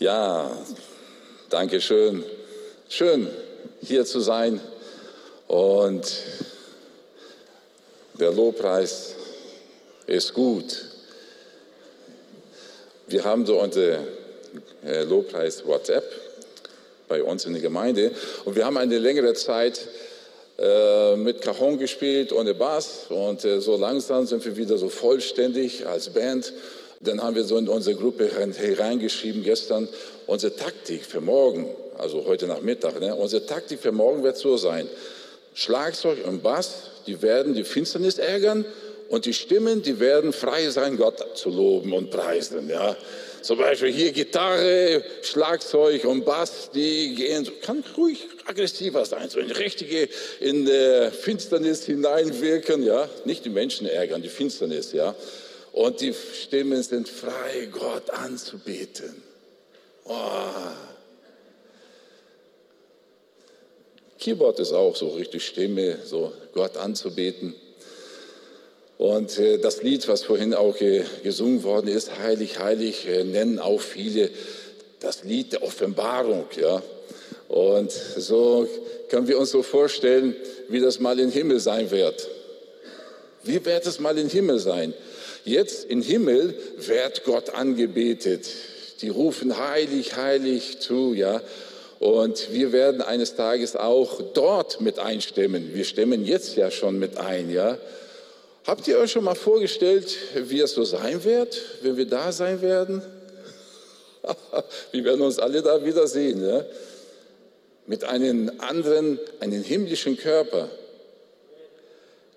Ja, danke schön. Schön, hier zu sein. Und der Lobpreis ist gut. Wir haben so unsere äh, Lobpreis WhatsApp bei uns in der Gemeinde und wir haben eine längere Zeit äh, mit Cajon gespielt ohne Bass und äh, so langsam sind wir wieder so vollständig als Band. Dann haben wir so in unsere Gruppe hereingeschrieben gestern, unsere Taktik für morgen, also heute Nachmittag, ne, unsere Taktik für morgen wird so sein, Schlagzeug und Bass, die werden die Finsternis ärgern und die Stimmen, die werden frei sein, Gott zu loben und preisen. Ja. Zum Beispiel hier Gitarre, Schlagzeug und Bass, die gehen, kann ruhig aggressiver sein, so in richtige, in der Finsternis hineinwirken, ja. Nicht die Menschen ärgern, die Finsternis, ja. Und die Stimmen sind frei, Gott anzubeten. Oh. Keyboard ist auch so richtig Stimme, so Gott anzubeten. Und äh, das Lied, was vorhin auch gesungen worden ist, Heilig, Heilig, äh, nennen auch viele das Lied der Offenbarung. Ja? Und so können wir uns so vorstellen, wie das mal im Himmel sein wird. Wie wird es mal im Himmel sein? Jetzt im Himmel wird Gott angebetet. Die rufen heilig, heilig zu, ja. Und wir werden eines Tages auch dort mit einstimmen. Wir stimmen jetzt ja schon mit ein, ja. Habt ihr euch schon mal vorgestellt, wie es so sein wird, wenn wir da sein werden? wir werden uns alle da wiedersehen, ja? mit einem anderen, einem himmlischen Körper.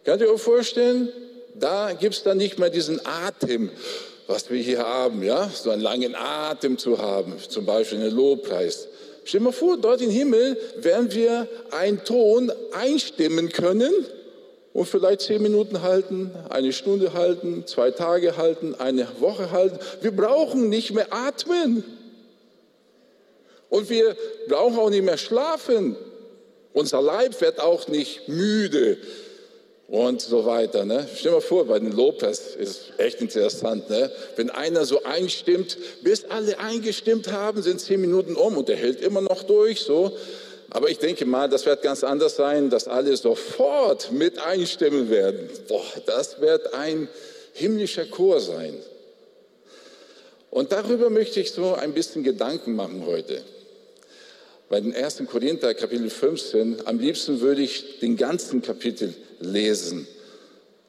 Könnt ihr euch vorstellen, da gibt es dann nicht mehr diesen Atem, was wir hier haben, ja, so einen langen Atem zu haben, zum Beispiel einen Lobpreis. Stell dir mal vor, dort im Himmel werden wir einen Ton einstimmen können und vielleicht zehn Minuten halten, eine Stunde halten, zwei Tage halten, eine Woche halten. Wir brauchen nicht mehr atmen. Und wir brauchen auch nicht mehr schlafen. Unser Leib wird auch nicht müde und so weiter. Ne? Stell dir mal vor, bei den Lopez ist echt interessant. Ne? Wenn einer so einstimmt, bis alle eingestimmt haben, sind zehn Minuten um und der hält immer noch durch. So. Aber ich denke mal, das wird ganz anders sein, dass alle sofort mit einstimmen werden. Boah, das wird ein himmlischer Chor sein. Und darüber möchte ich so ein bisschen Gedanken machen heute. Bei den 1. Korinther Kapitel 15, am liebsten würde ich den ganzen Kapitel lesen.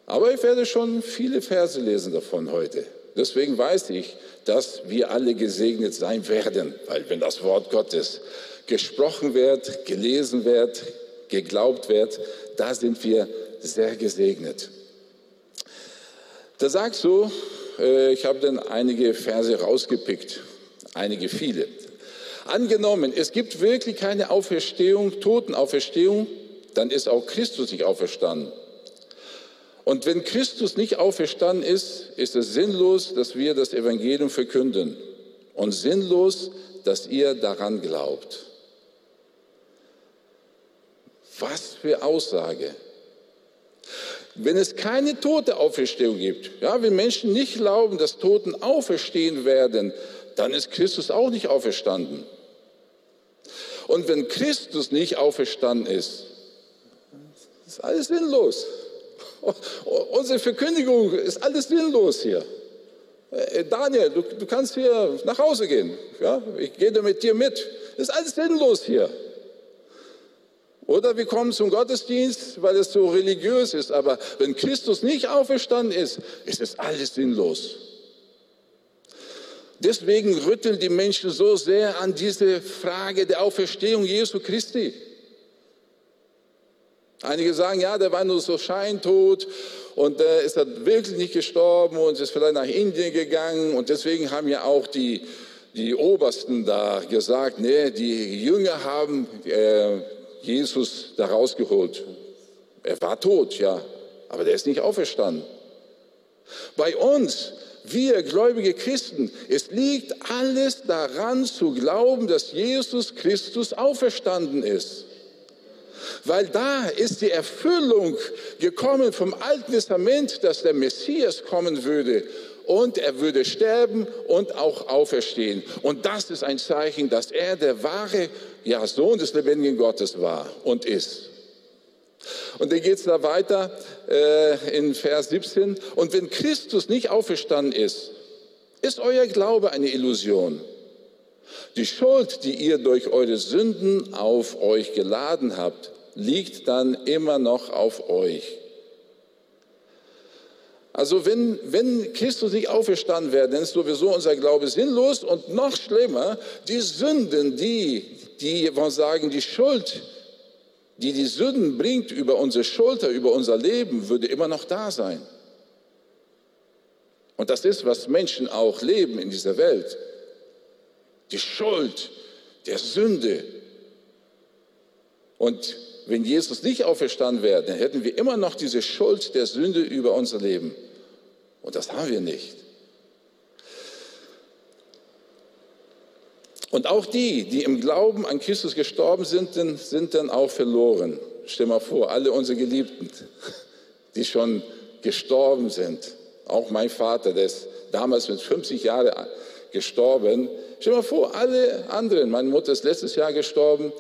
Aber ich werde schon viele Verse lesen davon heute. Deswegen weiß ich, dass wir alle gesegnet sein werden, weil wenn das Wort Gottes gesprochen wird, gelesen wird, geglaubt wird, da sind wir sehr gesegnet. Da sagst du, äh, ich habe dann einige Verse rausgepickt, einige viele. Angenommen, es gibt wirklich keine Auferstehung, Totenauferstehung, dann ist auch Christus nicht auferstanden. Und wenn Christus nicht auferstanden ist, ist es sinnlos, dass wir das Evangelium verkünden und sinnlos, dass ihr daran glaubt. Was für Aussage. Wenn es keine tote Auferstehung gibt, ja, wenn Menschen nicht glauben, dass Toten auferstehen werden, dann ist Christus auch nicht auferstanden. Und wenn Christus nicht auferstanden ist, ist alles sinnlos. Unsere Verkündigung ist alles sinnlos hier. Äh, Daniel, du, du kannst hier nach Hause gehen. Ja? Ich gehe mit dir mit. Ist alles sinnlos hier. Oder wir kommen zum Gottesdienst, weil es so religiös ist. Aber wenn Christus nicht auferstanden ist, ist es alles sinnlos. Deswegen rütteln die Menschen so sehr an diese Frage der Auferstehung Jesu Christi. Einige sagen, ja, der war nur so scheintot und der ist halt wirklich nicht gestorben und ist vielleicht nach Indien gegangen und deswegen haben ja auch die, die Obersten da gesagt, nee, die Jünger haben äh, Jesus da rausgeholt. Er war tot, ja, aber der ist nicht auferstanden. Bei uns, wir gläubige Christen, es liegt alles daran zu glauben, dass Jesus Christus auferstanden ist. Weil da ist die Erfüllung gekommen vom Alten Testament, dass der Messias kommen würde und er würde sterben und auch auferstehen. Und das ist ein Zeichen, dass er der wahre ja, Sohn des lebendigen Gottes war und ist. Und dann geht es da weiter äh, in Vers 17. Und wenn Christus nicht auferstanden ist, ist euer Glaube eine Illusion. Die Schuld, die ihr durch eure Sünden auf euch geladen habt, liegt dann immer noch auf euch. Also wenn, wenn Christus nicht auferstanden wäre, dann ist sowieso unser Glaube sinnlos und noch schlimmer, die Sünden, die, die, wir sagen, die Schuld, die die Sünden bringt über unsere Schulter, über unser Leben, würde immer noch da sein. Und das ist, was Menschen auch leben in dieser Welt. Die Schuld der Sünde. Und wenn Jesus nicht auferstanden wäre, dann hätten wir immer noch diese Schuld der Sünde über unser Leben. Und das haben wir nicht. Und auch die, die im Glauben an Christus gestorben sind, sind dann auch verloren. Stell mal vor, alle unsere Geliebten, die schon gestorben sind. Auch mein Vater, der ist damals mit 50 Jahren gestorben. Stell mal vor, alle anderen, meine Mutter ist letztes Jahr gestorben,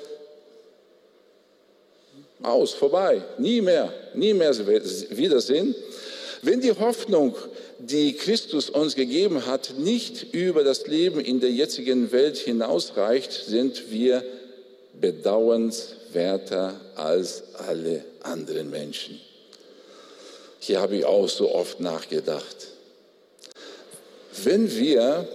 aus, vorbei, nie mehr, nie mehr Wiedersehen. Wenn die Hoffnung, die Christus uns gegeben hat, nicht über das Leben in der jetzigen Welt hinausreicht, sind wir bedauernswerter als alle anderen Menschen. Hier habe ich auch so oft nachgedacht. Wenn wir,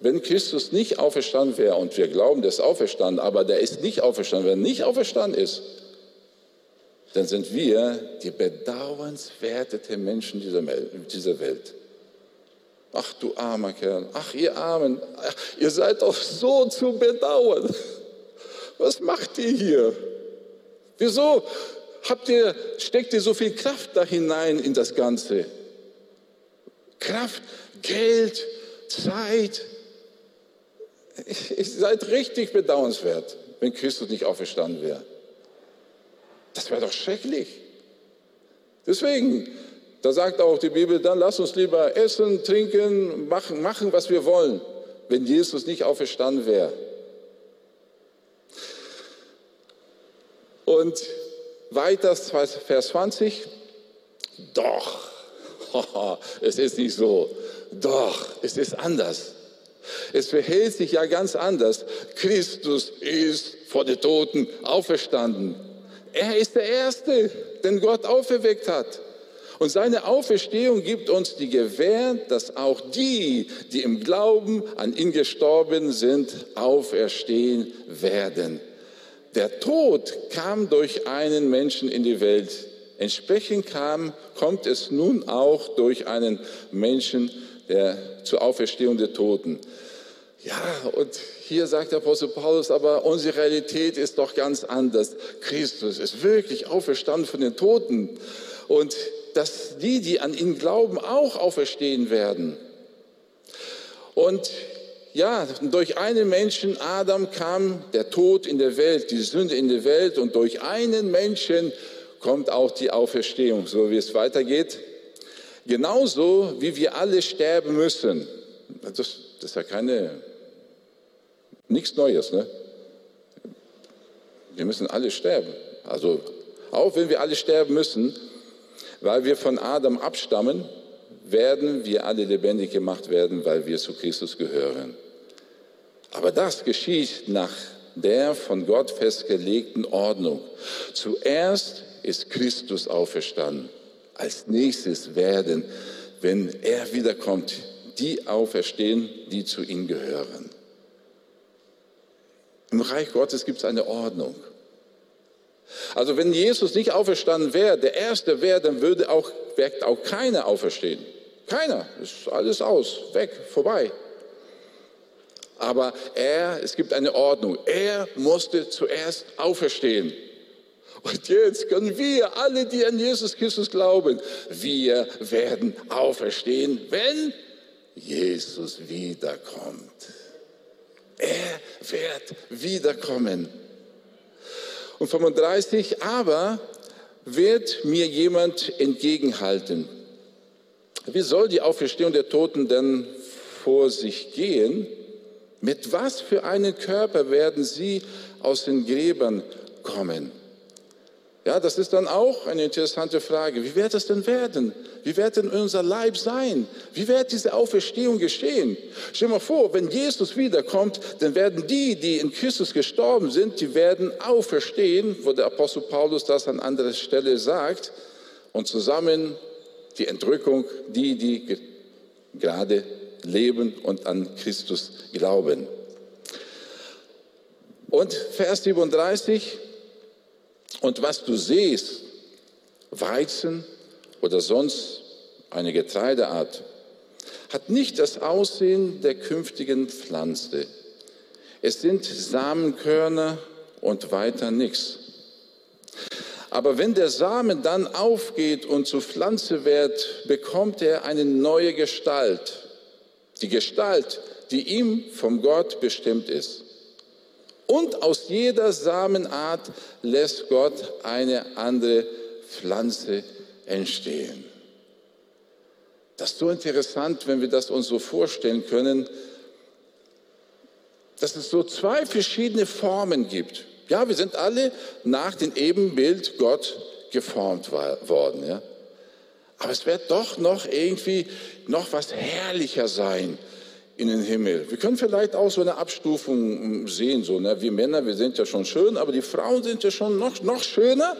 wenn Christus nicht auferstanden wäre und wir glauben, der ist auferstanden, aber der ist nicht auferstanden, wenn er nicht auferstanden ist, dann sind wir die bedauernswertete Menschen dieser Welt. Ach du armer Kerl, ach ihr Armen, ach, ihr seid doch so zu bedauern. Was macht ihr hier? Wieso habt ihr, steckt ihr so viel Kraft da hinein in das Ganze? Kraft, Geld, Zeit. Ihr seid richtig bedauernswert, wenn Christus nicht auferstanden wäre. Das wäre doch schrecklich. Deswegen, da sagt auch die Bibel, dann lass uns lieber essen, trinken, machen, machen was wir wollen, wenn Jesus nicht auferstanden wäre. Und weiter, Vers 20, doch, es ist nicht so, doch, es ist anders. Es verhält sich ja ganz anders. Christus ist vor den Toten auferstanden. Er ist der Erste, den Gott auferweckt hat. Und seine Auferstehung gibt uns die Gewähr, dass auch die, die im Glauben an ihn gestorben sind, auferstehen werden. Der Tod kam durch einen Menschen in die Welt. Entsprechend kam, kommt es nun auch durch einen Menschen der, zur Auferstehung der Toten. Ja, und hier sagt der Apostel Paulus, aber unsere Realität ist doch ganz anders. Christus ist wirklich auferstanden von den Toten. Und dass die, die an ihn glauben, auch auferstehen werden. Und ja, durch einen Menschen, Adam, kam der Tod in der Welt, die Sünde in der Welt. Und durch einen Menschen kommt auch die Auferstehung, so wie es weitergeht. Genauso wie wir alle sterben müssen. Das, das ist ja keine Nichts Neues, ne? Wir müssen alle sterben. Also auch wenn wir alle sterben müssen, weil wir von Adam abstammen, werden wir alle lebendig gemacht werden, weil wir zu Christus gehören. Aber das geschieht nach der von Gott festgelegten Ordnung. Zuerst ist Christus auferstanden. Als nächstes werden, wenn er wiederkommt, die auferstehen, die zu ihm gehören. Im Reich Gottes gibt es eine Ordnung. Also wenn Jesus nicht auferstanden wäre, der Erste wäre, dann würde auch, auch keiner auferstehen. Keiner. Ist alles aus, weg, vorbei. Aber er, es gibt eine Ordnung. Er musste zuerst auferstehen. Und jetzt können wir, alle, die an Jesus Christus glauben, wir werden auferstehen, wenn Jesus wiederkommt. Er wird wiederkommen. Und 35, aber wird mir jemand entgegenhalten. Wie soll die Auferstehung der Toten denn vor sich gehen? Mit was für einem Körper werden sie aus den Gräbern kommen? Ja, das ist dann auch eine interessante Frage. Wie wird es denn werden? Wie wird denn unser Leib sein? Wie wird diese Auferstehung geschehen? Stell dir mal vor, wenn Jesus wiederkommt, dann werden die, die in Christus gestorben sind, die werden auferstehen, wo der Apostel Paulus das an anderer Stelle sagt, und zusammen die Entrückung, die, die gerade leben und an Christus glauben. Und Vers 37, und was du siehst, Weizen oder sonst eine Getreideart, hat nicht das Aussehen der künftigen Pflanze. Es sind Samenkörner und weiter nichts. Aber wenn der Samen dann aufgeht und zu Pflanze wird, bekommt er eine neue Gestalt. Die Gestalt, die ihm vom Gott bestimmt ist. Und aus jeder Samenart lässt Gott eine andere Pflanze entstehen. Das ist so interessant, wenn wir das uns so vorstellen können, dass es so zwei verschiedene Formen gibt. Ja, wir sind alle nach dem Ebenbild Gott geformt worden. Ja? Aber es wird doch noch irgendwie noch was herrlicher sein in den Himmel. Wir können vielleicht auch so eine Abstufung sehen, so, ne? wir Männer, wir sind ja schon schön, aber die Frauen sind ja schon noch, noch schöner.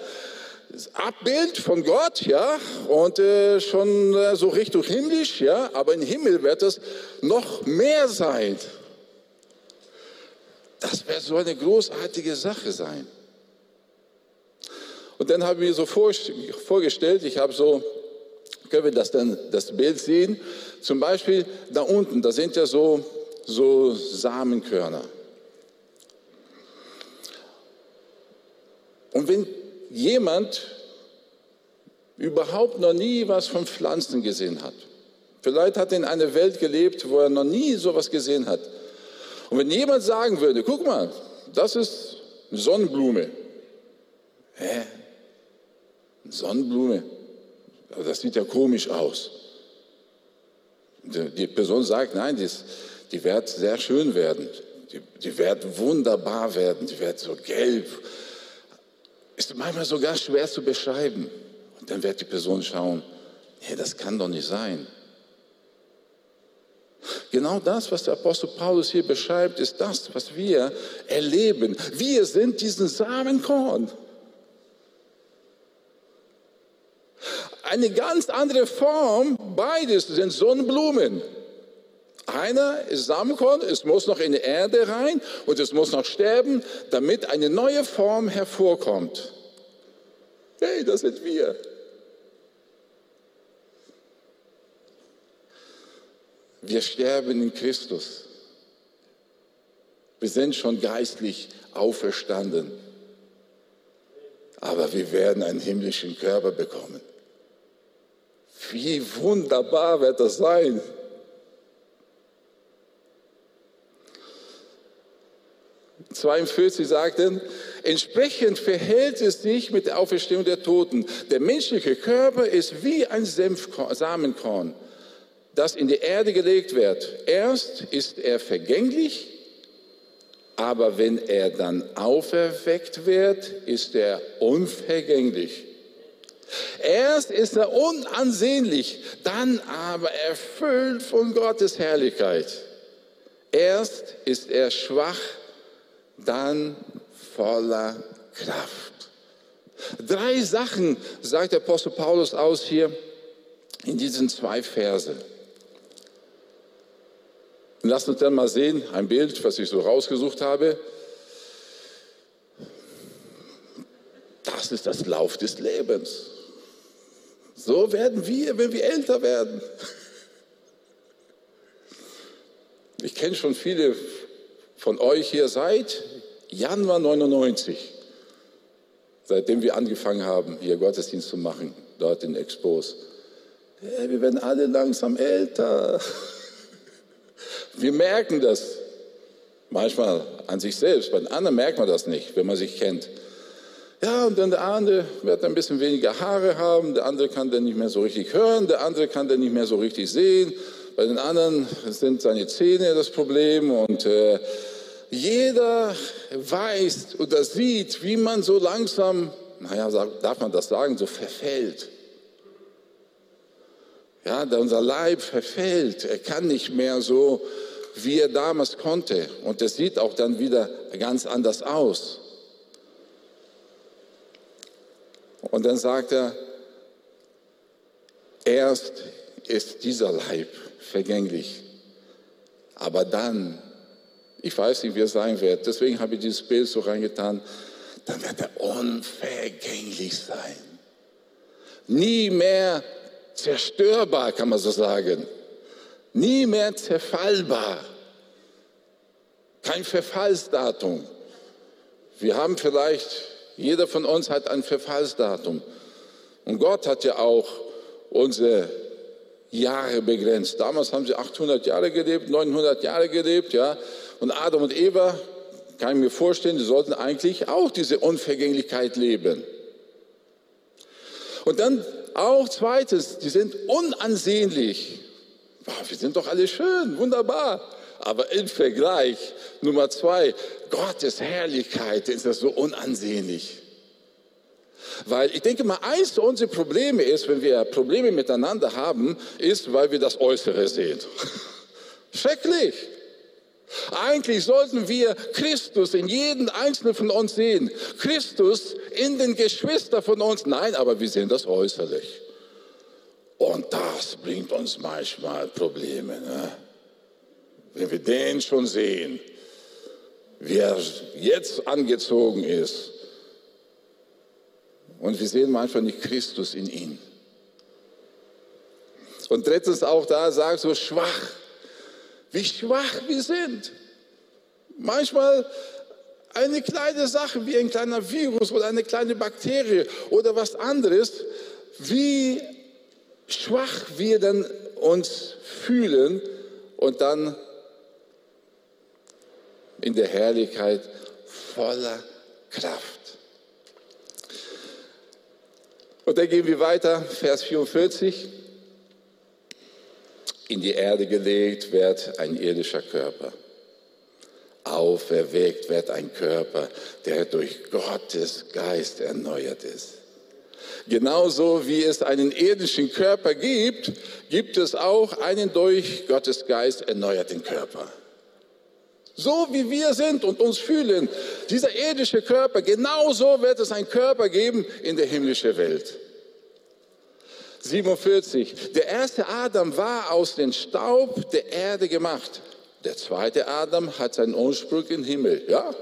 Abbild von Gott, ja, und äh, schon äh, so Richtung himmlisch, ja, aber im Himmel wird es noch mehr sein. Das wird so eine großartige Sache sein. Und dann habe ich mir so vorgestellt, ich habe so können wir das dann das Bild sehen. Zum Beispiel da unten, da sind ja so, so Samenkörner. Und wenn jemand überhaupt noch nie was von Pflanzen gesehen hat, vielleicht hat er in einer Welt gelebt, wo er noch nie sowas gesehen hat. Und wenn jemand sagen würde, guck mal, das ist eine Sonnenblume. Hä? Eine Sonnenblume? das sieht ja komisch aus. Die Person sagt, nein, dies, die wird sehr schön werden, die, die wird wunderbar werden, die wird so gelb. Ist manchmal sogar schwer zu beschreiben. Und dann wird die Person schauen, nee, das kann doch nicht sein. Genau das, was der Apostel Paulus hier beschreibt, ist das, was wir erleben. Wir sind diesen Samenkorn. Eine ganz andere Form. Beides sind Sonnenblumen. Einer ist Samenkorn, es muss noch in die Erde rein und es muss noch sterben, damit eine neue Form hervorkommt. Hey, das sind wir. Wir sterben in Christus. Wir sind schon geistlich auferstanden. Aber wir werden einen himmlischen Körper bekommen. Wie wunderbar wird das sein. ...42 sagten, entsprechend verhält es sich mit der Auferstehung der Toten. Der menschliche Körper ist wie ein Samenkorn, das in die Erde gelegt wird. Erst ist er vergänglich, aber wenn er dann auferweckt wird, ist er unvergänglich. Erst ist er unansehnlich, dann aber erfüllt von Gottes Herrlichkeit. Erst ist er schwach, dann voller Kraft. Drei Sachen sagt der Apostel Paulus aus hier in diesen zwei Verse. Lasst uns dann mal sehen, ein Bild, was ich so rausgesucht habe. Das ist das Lauf des Lebens. So werden wir, wenn wir älter werden. Ich kenne schon viele von euch hier seit Januar 99, seitdem wir angefangen haben, hier Gottesdienst zu machen, dort in Expos. Ja, wir werden alle langsam älter. Wir merken das manchmal an sich selbst, bei den anderen merkt man das nicht, wenn man sich kennt. Ja, und dann der andere wird ein bisschen weniger Haare haben, der andere kann dann nicht mehr so richtig hören, der andere kann dann nicht mehr so richtig sehen. Bei den anderen sind seine Zähne das Problem und äh, jeder weiß oder sieht, wie man so langsam, naja, darf man das sagen, so verfällt. Ja, unser Leib verfällt. Er kann nicht mehr so, wie er damals konnte. Und es sieht auch dann wieder ganz anders aus. Und dann sagt er, erst ist dieser Leib vergänglich, aber dann, ich weiß nicht, wie es sein wird, deswegen habe ich dieses Bild so reingetan, dann wird er unvergänglich sein. Nie mehr zerstörbar, kann man so sagen. Nie mehr zerfallbar. Kein Verfallsdatum. Wir haben vielleicht, jeder von uns hat ein Verfallsdatum. Und Gott hat ja auch unsere Jahre begrenzt. Damals haben sie 800 Jahre gelebt, 900 Jahre gelebt, ja. Und Adam und Eva, kann ich mir vorstellen, die sollten eigentlich auch diese Unvergänglichkeit leben. Und dann auch zweites, die sind unansehnlich. Boah, wir sind doch alle schön, wunderbar. Aber im Vergleich, Nummer zwei, Gottes Herrlichkeit ist das so unansehnlich. Weil ich denke mal, eins unserer Probleme ist, wenn wir Probleme miteinander haben, ist, weil wir das Äußere sehen. Schrecklich. Eigentlich sollten wir Christus in jedem Einzelnen von uns sehen. Christus in den Geschwistern von uns. Nein, aber wir sehen das äußerlich. Und das bringt uns manchmal Probleme. Ne? Wenn wir den schon sehen, wie er jetzt angezogen ist. Und wir sehen manchmal nicht Christus in ihm. Und drittens auch da sagt so schwach wie schwach wir sind. Manchmal eine kleine Sache wie ein kleiner Virus oder eine kleine Bakterie oder was anderes, wie schwach wir dann uns fühlen und dann in der Herrlichkeit voller Kraft. Und dann gehen wir weiter, Vers 44 in die Erde gelegt wird ein irdischer Körper. Auferweckt wird ein Körper, der durch Gottes Geist erneuert ist. Genauso wie es einen irdischen Körper gibt, gibt es auch einen durch Gottes Geist erneuerten Körper. So wie wir sind und uns fühlen, dieser irdische Körper, genauso wird es einen Körper geben in der himmlischen Welt. 47. Der erste Adam war aus dem Staub der Erde gemacht. Der zweite Adam hat seinen Ursprung im Himmel. Ja,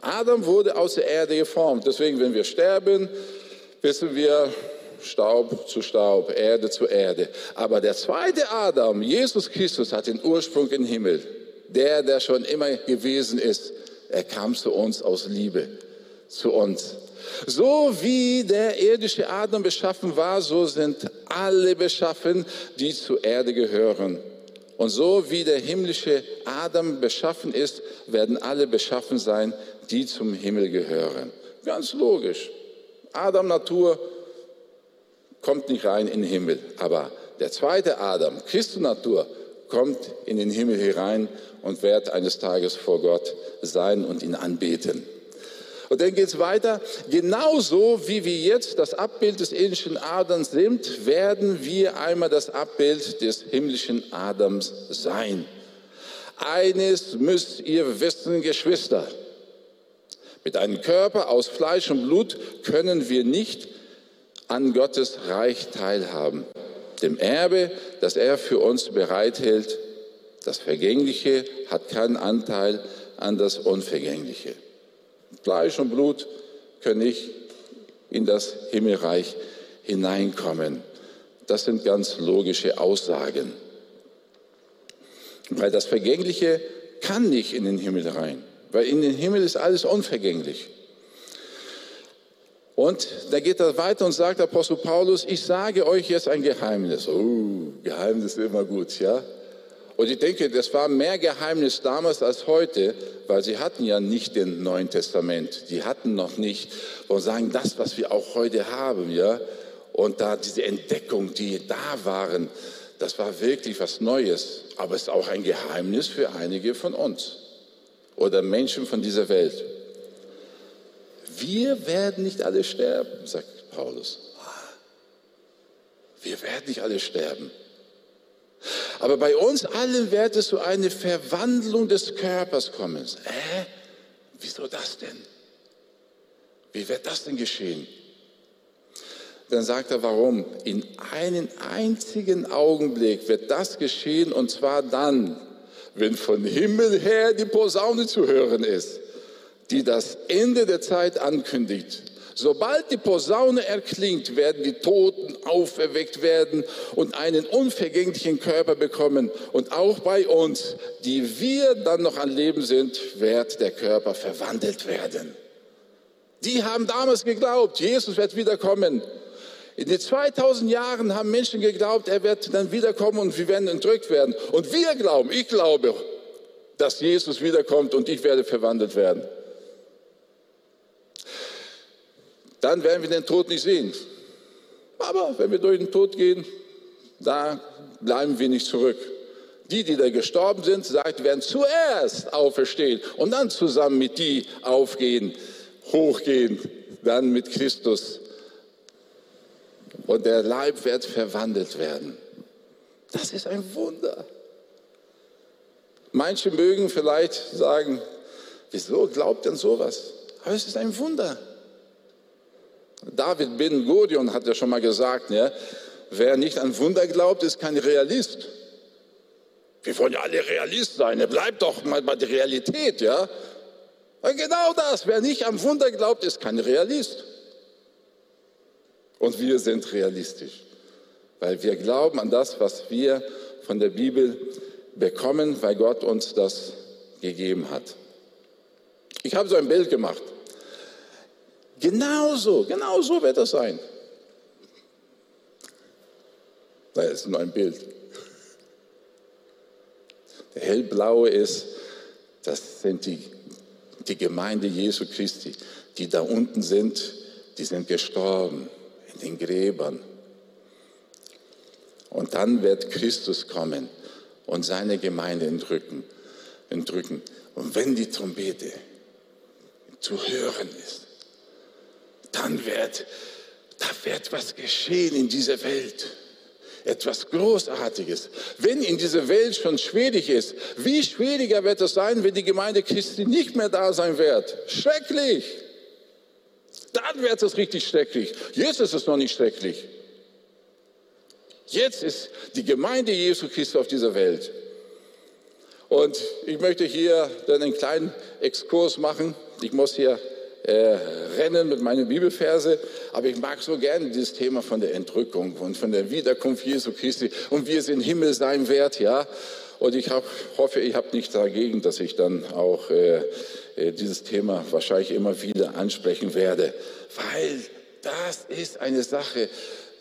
Adam wurde aus der Erde geformt. Deswegen, wenn wir sterben, wissen wir Staub zu Staub, Erde zu Erde. Aber der zweite Adam, Jesus Christus, hat den Ursprung im Himmel. Der, der schon immer gewesen ist, er kam zu uns aus Liebe, zu uns. So wie der irdische Adam beschaffen war, so sind alle beschaffen, die zur Erde gehören. Und so wie der himmlische Adam beschaffen ist, werden alle beschaffen sein, die zum Himmel gehören. Ganz logisch. Adam Natur kommt nicht rein in den Himmel, aber der zweite Adam, Christus Natur, kommt in den Himmel herein und wird eines Tages vor Gott sein und ihn anbeten. Und dann geht es weiter. Genauso wie wir jetzt das Abbild des irdischen Adams sind, werden wir einmal das Abbild des himmlischen Adams sein. Eines müsst ihr wissen, Geschwister. Mit einem Körper aus Fleisch und Blut können wir nicht an Gottes Reich teilhaben, dem Erbe, das er für uns bereithält. Das Vergängliche hat keinen Anteil an das Unvergängliche. Fleisch und Blut können nicht in das Himmelreich hineinkommen. Das sind ganz logische Aussagen. Weil das Vergängliche kann nicht in den Himmel rein, weil in den Himmel ist alles unvergänglich. Und da geht er weiter und sagt Apostel Paulus, ich sage euch jetzt ein Geheimnis. Oh, Geheimnis ist immer gut, ja. Und ich denke, das war mehr Geheimnis damals als heute, weil sie hatten ja nicht den Neuen Testament. Die hatten noch nicht, und sagen, das, was wir auch heute haben, ja. Und da diese Entdeckung, die da waren, das war wirklich was Neues. Aber es ist auch ein Geheimnis für einige von uns oder Menschen von dieser Welt. Wir werden nicht alle sterben, sagt Paulus. Wir werden nicht alle sterben. Aber bei uns allen wird es zu so eine Verwandlung des Körpers kommen. Äh, wieso das denn? Wie wird das denn geschehen? Dann sagt er, warum? In einen einzigen Augenblick wird das geschehen und zwar dann, wenn von Himmel her die Posaune zu hören ist, die das Ende der Zeit ankündigt. Sobald die Posaune erklingt, werden die Toten auferweckt werden und einen unvergänglichen Körper bekommen. Und auch bei uns, die wir dann noch an Leben sind, wird der Körper verwandelt werden. Die haben damals geglaubt, Jesus wird wiederkommen. In den 2000 Jahren haben Menschen geglaubt, er wird dann wiederkommen und wir werden entrückt werden. Und wir glauben, ich glaube, dass Jesus wiederkommt und ich werde verwandelt werden. Dann werden wir den Tod nicht sehen. Aber wenn wir durch den Tod gehen, da bleiben wir nicht zurück. Die, die da gestorben sind, sagt, werden zuerst auferstehen und dann zusammen mit die aufgehen, hochgehen, dann mit Christus. Und der Leib wird verwandelt werden. Das ist ein Wunder. Manche mögen vielleicht sagen, wieso glaubt denn sowas? Aber es ist ein Wunder. David Ben Gurion hat ja schon mal gesagt, ja, wer nicht an Wunder glaubt, ist kein Realist. Wir wollen ja alle Realist sein, bleibt doch mal bei der Realität, ja. Und genau das, wer nicht am Wunder glaubt, ist kein Realist. Und wir sind realistisch, weil wir glauben an das, was wir von der Bibel bekommen, weil Gott uns das gegeben hat. Ich habe so ein Bild gemacht. Genauso, genauso wird das sein. Das ist nur ein Bild. Der hellblaue ist, das sind die, die Gemeinde Jesu Christi, die da unten sind, die sind gestorben in den Gräbern. Und dann wird Christus kommen und seine Gemeinde entrücken. entrücken. Und wenn die Trompete zu hören ist, dann wird, da wird was geschehen in dieser Welt. Etwas Großartiges. Wenn in dieser Welt schon schwierig ist, wie schwieriger wird es sein, wenn die Gemeinde Christi nicht mehr da sein wird? Schrecklich. Dann wird es richtig schrecklich. Jetzt ist es noch nicht schrecklich. Jetzt ist die Gemeinde Jesu Christi auf dieser Welt. Und ich möchte hier dann einen kleinen Exkurs machen. Ich muss hier äh, rennen mit meinen Bibelverse, aber ich mag so gerne dieses Thema von der Entrückung und von der Wiederkunft Jesu Christi und wie es im Himmel sein wird, ja. Und ich hab, hoffe, ich habe nichts dagegen, dass ich dann auch äh, äh, dieses Thema wahrscheinlich immer wieder ansprechen werde, weil das ist eine Sache,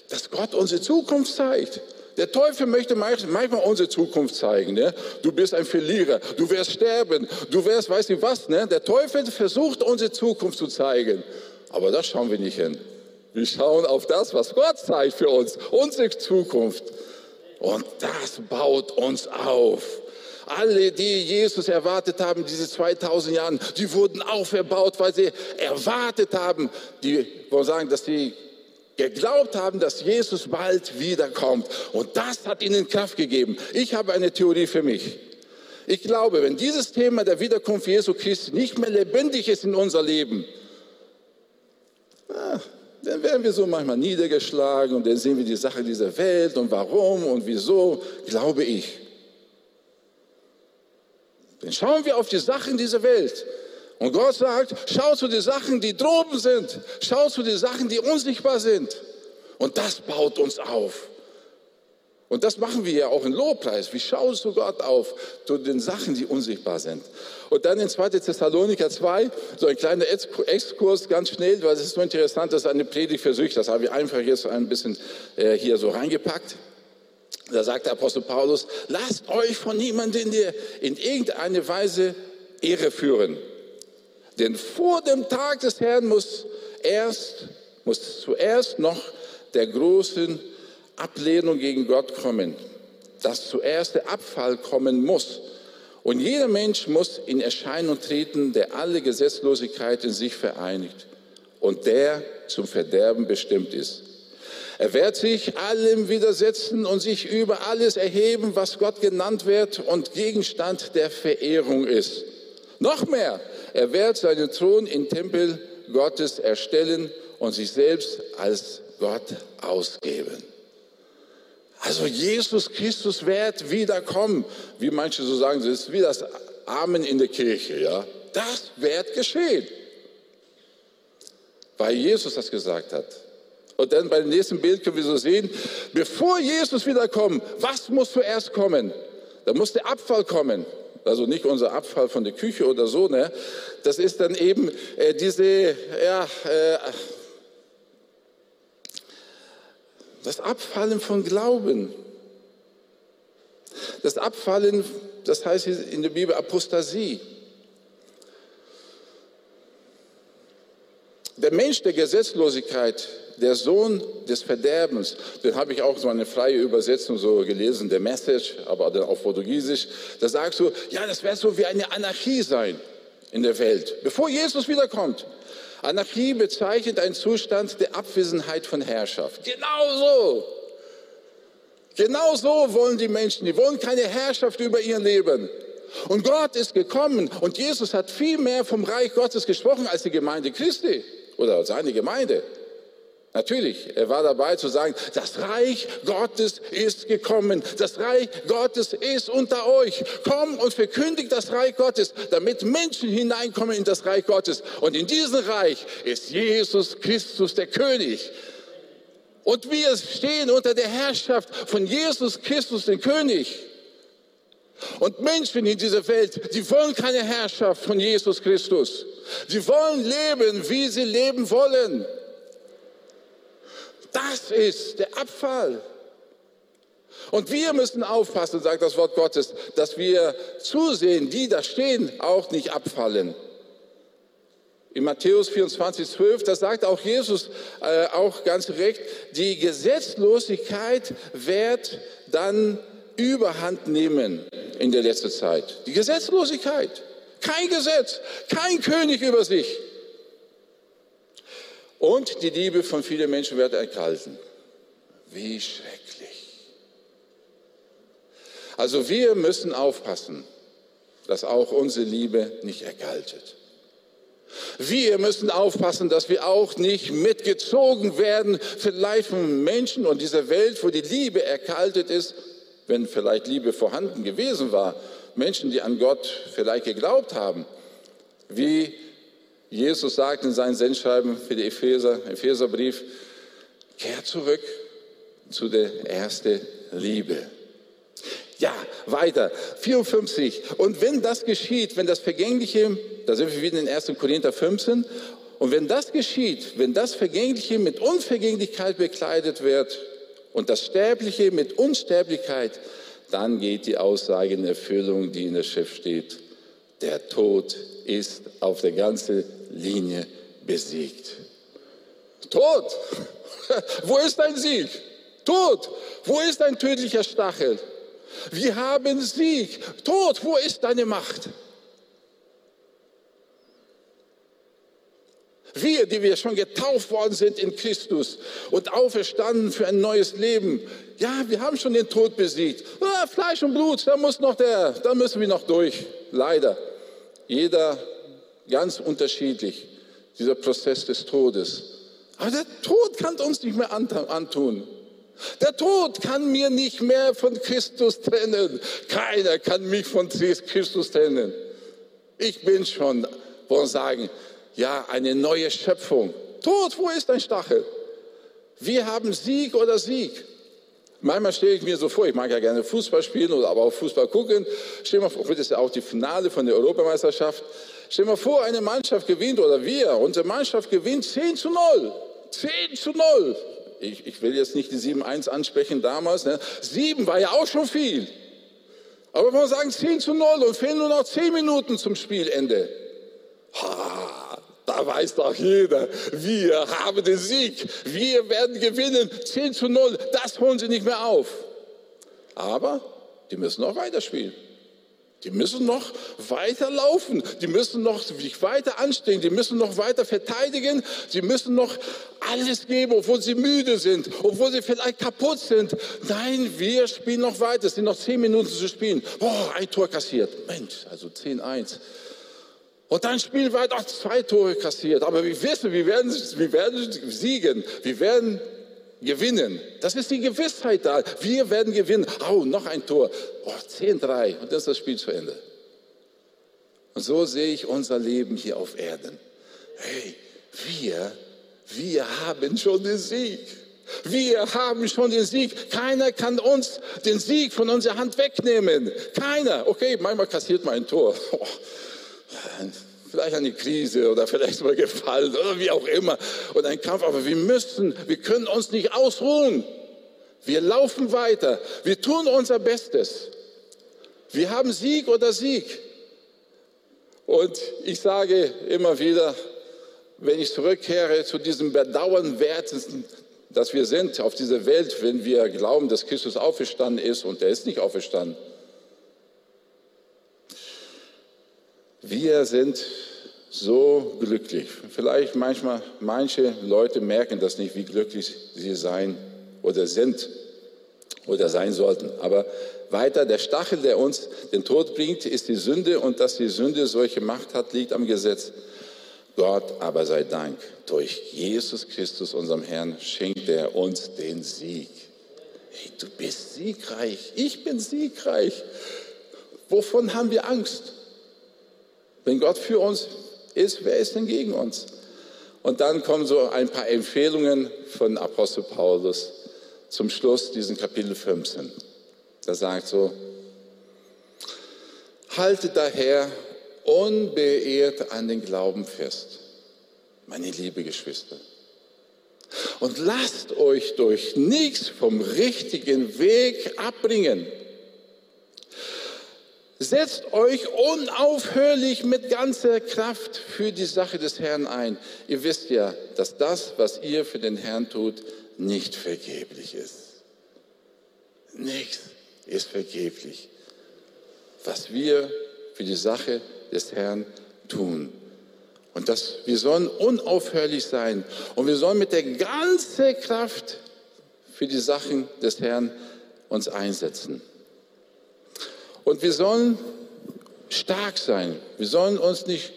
dass Gott unsere Zukunft zeigt. Der Teufel möchte manchmal unsere Zukunft zeigen. Ne? Du bist ein Verlierer, du wirst sterben, du wirst, weiß ich was. Ne? Der Teufel versucht unsere Zukunft zu zeigen. Aber da schauen wir nicht hin. Wir schauen auf das, was Gott zeigt für uns, unsere Zukunft. Und das baut uns auf. Alle, die Jesus erwartet haben, diese 2000 Jahren, die wurden auferbaut, weil sie erwartet haben, die wollen sagen, dass die geglaubt haben, dass Jesus bald wiederkommt. Und das hat ihnen Kraft gegeben. Ich habe eine Theorie für mich. Ich glaube, wenn dieses Thema der Wiederkunft Jesu Christi nicht mehr lebendig ist in unser Leben, ah, dann werden wir so manchmal niedergeschlagen und dann sehen wir die Sache dieser Welt und warum und wieso, glaube ich. Dann schauen wir auf die Sachen dieser Welt und Gott sagt, schau zu den Sachen, die droben sind. Schau zu den Sachen, die unsichtbar sind. Und das baut uns auf. Und das machen wir ja auch in Lobpreis. Wie schaust du Gott auf zu den Sachen, die unsichtbar sind? Und dann in 2. Thessaloniker 2, so ein kleiner Exkurs ganz schnell, weil es ist so interessant, das ist eine Predigt für sich. Das habe ich einfach jetzt ein bisschen äh, hier so reingepackt. Da sagt der Apostel Paulus, lasst euch von niemandem in irgendeine Weise Ehre führen. Denn vor dem Tag des Herrn muss erst, muss zuerst noch der großen Ablehnung gegen Gott kommen, dass zuerst der Abfall kommen muss. Und jeder Mensch muss in Erscheinung treten, der alle Gesetzlosigkeit in sich vereinigt und der zum Verderben bestimmt ist. Er wird sich allem widersetzen und sich über alles erheben, was Gott genannt wird und Gegenstand der Verehrung ist. Noch mehr, er wird seinen Thron im Tempel Gottes erstellen und sich selbst als Gott ausgeben. Also Jesus Christus wird wiederkommen. Wie manche so sagen, das ist wie das Amen in der Kirche. Ja? Das wird geschehen. Weil Jesus das gesagt hat. Und dann beim nächsten Bild können wir so sehen, bevor Jesus wiederkommt, was muss zuerst kommen? Da muss der Abfall kommen. Also nicht unser Abfall von der Küche oder so. Ne? Das ist dann eben äh, diese, ja, äh, das Abfallen von Glauben. Das Abfallen, das heißt in der Bibel Apostasie. Der Mensch der Gesetzlosigkeit, der Sohn des Verderbens, den habe ich auch so eine freie Übersetzung so gelesen, der Message, aber dann auf Portugiesisch. Da sagst du, ja, das wäre so wie eine Anarchie sein in der Welt, bevor Jesus wiederkommt. Anarchie bezeichnet einen Zustand der Abwesenheit von Herrschaft. Genau so. Genau so wollen die Menschen. Die wollen keine Herrschaft über ihr Leben. Und Gott ist gekommen und Jesus hat viel mehr vom Reich Gottes gesprochen als die Gemeinde Christi oder seine Gemeinde. Natürlich, er war dabei zu sagen, das Reich Gottes ist gekommen, das Reich Gottes ist unter euch. Komm und verkündigt das Reich Gottes, damit Menschen hineinkommen in das Reich Gottes. Und in diesem Reich ist Jesus Christus der König. Und wir stehen unter der Herrschaft von Jesus Christus, dem König. Und Menschen in dieser Welt, die wollen keine Herrschaft von Jesus Christus. Sie wollen leben, wie sie leben wollen. Das ist der Abfall. Und wir müssen aufpassen, sagt das Wort Gottes, dass wir zusehen, die da stehen, auch nicht abfallen. In Matthäus 24, 12, da sagt auch Jesus äh, auch ganz recht, die Gesetzlosigkeit wird dann überhand nehmen in der letzten Zeit. Die Gesetzlosigkeit. Kein Gesetz, kein König über sich. Und die Liebe von vielen Menschen wird erkalten. Wie schrecklich. Also wir müssen aufpassen, dass auch unsere Liebe nicht erkaltet. Wir müssen aufpassen, dass wir auch nicht mitgezogen werden, vielleicht von Menschen und dieser Welt, wo die Liebe erkaltet ist, wenn vielleicht Liebe vorhanden gewesen war. Menschen, die an Gott vielleicht geglaubt haben, wie Jesus sagt in seinen Sendschreiben für die Epheser, Epheserbrief, kehr zurück zu der ersten Liebe. Ja, weiter. 54. Und wenn das geschieht, wenn das Vergängliche, da sind wir wieder in 1. Korinther 15, und wenn das geschieht, wenn das Vergängliche mit Unvergänglichkeit bekleidet wird und das Sterbliche mit Unsterblichkeit, dann geht die Aussage in Erfüllung, die in der Schrift steht. Der Tod ist auf der ganzen Linie besiegt. Tod, wo ist dein Sieg? Tod, wo ist dein tödlicher Stachel? Wir haben Sieg. Tod, wo ist deine Macht? Wir, die wir schon getauft worden sind in Christus und auferstanden für ein neues Leben, ja, wir haben schon den Tod besiegt. Ah, Fleisch und Blut, da muss noch der, da müssen wir noch durch. Leider. Jeder ganz unterschiedlich, dieser Prozess des Todes. Aber der Tod kann uns nicht mehr antun. Der Tod kann mir nicht mehr von Christus trennen. Keiner kann mich von Christus trennen. Ich bin schon, wollen sagen, ja, eine neue Schöpfung. Tod, wo ist dein Stachel? Wir haben Sieg oder Sieg. Manchmal stelle ich mir so vor, ich mag ja gerne Fußball spielen oder aber auch Fußball gucken. Stell mal vor, das ist ja auch die Finale von der Europameisterschaft. Stell mal vor, eine Mannschaft gewinnt oder wir, unsere Mannschaft gewinnt 10 zu 0. 10 zu 0. Ich, ich will jetzt nicht die 7-1 ansprechen damals. Ne? 7 war ja auch schon viel. Aber wir sagen 10 zu 0 und fehlen nur noch 10 Minuten zum Spielende. Ha, da weiß doch jeder, wir haben den Sieg. Wir werden gewinnen. 10 zu 0, das holen sie nicht mehr auf. Aber die müssen auch weiterspielen. Die müssen noch weiter laufen, die müssen noch sich weiter anstrengen, die müssen noch weiter verteidigen, sie müssen noch alles geben, obwohl sie müde sind, obwohl sie vielleicht kaputt sind. Nein, wir spielen noch weiter, es sind noch zehn Minuten zu spielen. Boah, ein Tor kassiert. Mensch, also 10-1. Und dann spielen wir auch zwei Tore kassiert. Aber wir wissen, wir werden, wir werden siegen, wir werden gewinnen. Das ist die Gewissheit da. Wir werden gewinnen. Oh, noch ein Tor. Oh, 10-3 und dann ist das Spiel zu Ende. Und so sehe ich unser Leben hier auf Erden. Hey, wir, wir haben schon den Sieg. Wir haben schon den Sieg. Keiner kann uns den Sieg von unserer Hand wegnehmen. Keiner. Okay, manchmal kassiert man ein Tor. Oh vielleicht eine Krise oder vielleicht mal gefallen oder wie auch immer und ein Kampf. Aber wir müssen, wir können uns nicht ausruhen. Wir laufen weiter. Wir tun unser Bestes. Wir haben Sieg oder Sieg. Und ich sage immer wieder, wenn ich zurückkehre zu diesem bedauernwertesten, dass wir sind auf dieser Welt, wenn wir glauben, dass Christus auferstanden ist und er ist nicht auferstanden, Wir sind so glücklich. Vielleicht manchmal, manche Leute merken das nicht, wie glücklich sie sein oder sind oder sein sollten. Aber weiter, der Stachel, der uns den Tod bringt, ist die Sünde und dass die Sünde solche Macht hat, liegt am Gesetz. Gott aber sei Dank, durch Jesus Christus, unserem Herrn, schenkt er uns den Sieg. Hey, du bist siegreich, ich bin siegreich. Wovon haben wir Angst? Wenn Gott für uns ist, wer ist denn gegen uns? Und dann kommen so ein paar Empfehlungen von Apostel Paulus zum Schluss diesen Kapitel 15. Da sagt so, haltet daher unbeirrt an den Glauben fest, meine liebe Geschwister. Und lasst euch durch nichts vom richtigen Weg abbringen. Setzt euch unaufhörlich mit ganzer Kraft für die Sache des Herrn ein. Ihr wisst ja, dass das, was ihr für den Herrn tut, nicht vergeblich ist. Nichts ist vergeblich. Was wir für die Sache des Herrn tun. Und das, wir sollen unaufhörlich sein. Und wir sollen mit der ganzen Kraft für die Sachen des Herrn uns einsetzen. Und wir sollen stark sein. Wir sollen uns nicht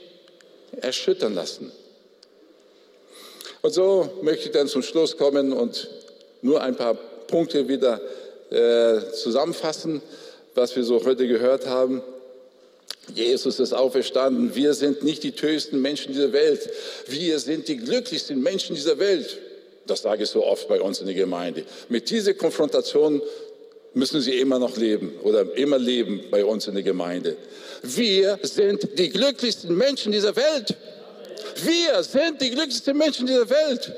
erschüttern lassen. Und so möchte ich dann zum Schluss kommen und nur ein paar Punkte wieder äh, zusammenfassen, was wir so heute gehört haben. Jesus ist auferstanden. Wir sind nicht die tösten Menschen dieser Welt. Wir sind die glücklichsten Menschen dieser Welt. Das sage ich so oft bei uns in der Gemeinde. Mit dieser Konfrontation müssen sie immer noch leben oder immer leben bei uns in der Gemeinde. Wir sind die glücklichsten Menschen dieser Welt. Wir sind die glücklichsten Menschen dieser Welt.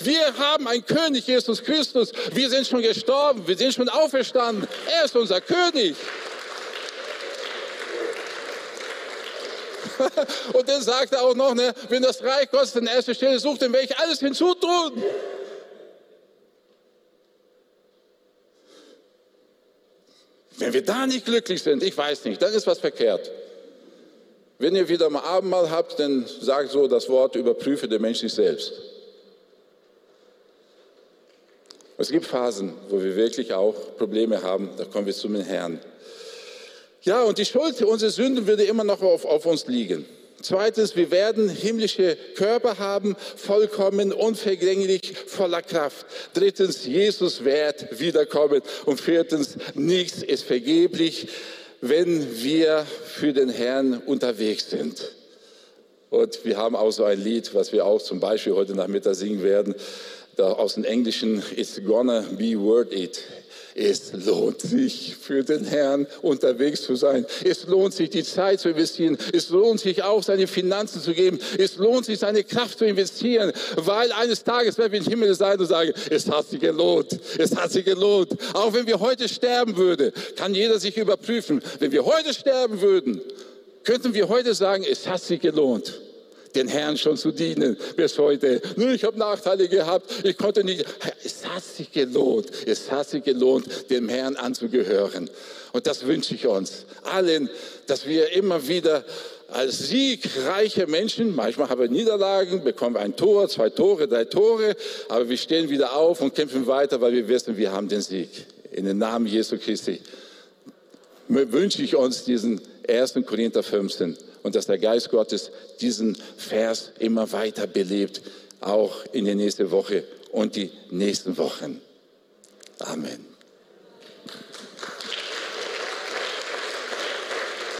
Wir haben einen König, Jesus Christus. Wir sind schon gestorben, wir sind schon auferstanden. Er ist unser König. Und dann sagt er auch noch, ne, wenn das Reich Gottes an erster Stelle sucht, dann werde ich alles hinzutun. Wenn wir da nicht glücklich sind, ich weiß nicht, dann ist was verkehrt. Wenn ihr wieder mal Abendmahl habt, dann sagt so das Wort, überprüfe der Mensch sich selbst. Es gibt Phasen, wo wir wirklich auch Probleme haben, da kommen wir zum Herrn. Ja, und die Schuld, unsere Sünden würde immer noch auf, auf uns liegen. Zweitens, wir werden himmlische Körper haben, vollkommen, unvergänglich, voller Kraft. Drittens, Jesus wird wiederkommen. Und viertens, nichts ist vergeblich, wenn wir für den Herrn unterwegs sind. Und wir haben auch so ein Lied, was wir auch zum Beispiel heute Nachmittag singen werden, aus dem Englischen, It's gonna be worth it. Es lohnt sich für den Herrn unterwegs zu sein. Es lohnt sich, die Zeit zu investieren. Es lohnt sich auch, seine Finanzen zu geben. Es lohnt sich, seine Kraft zu investieren, weil eines Tages werden wir im Himmel sein und sagen, es hat sich gelohnt. Es hat sich gelohnt. Auch wenn wir heute sterben würden, kann jeder sich überprüfen. Wenn wir heute sterben würden, könnten wir heute sagen, es hat sich gelohnt den Herrn schon zu dienen bis heute. Nur ich habe Nachteile gehabt, ich konnte nicht. Es hat sich gelohnt, es hat sich gelohnt, dem Herrn anzugehören. Und das wünsche ich uns allen, dass wir immer wieder als siegreiche Menschen, manchmal haben wir Niederlagen, bekommen ein Tor, zwei Tore, drei Tore, aber wir stehen wieder auf und kämpfen weiter, weil wir wissen, wir haben den Sieg. In den Namen Jesu Christi wünsche ich uns diesen 1. Korinther 15 und dass der Geist Gottes diesen Vers immer weiter belebt, auch in der nächsten Woche und die nächsten Wochen. Amen.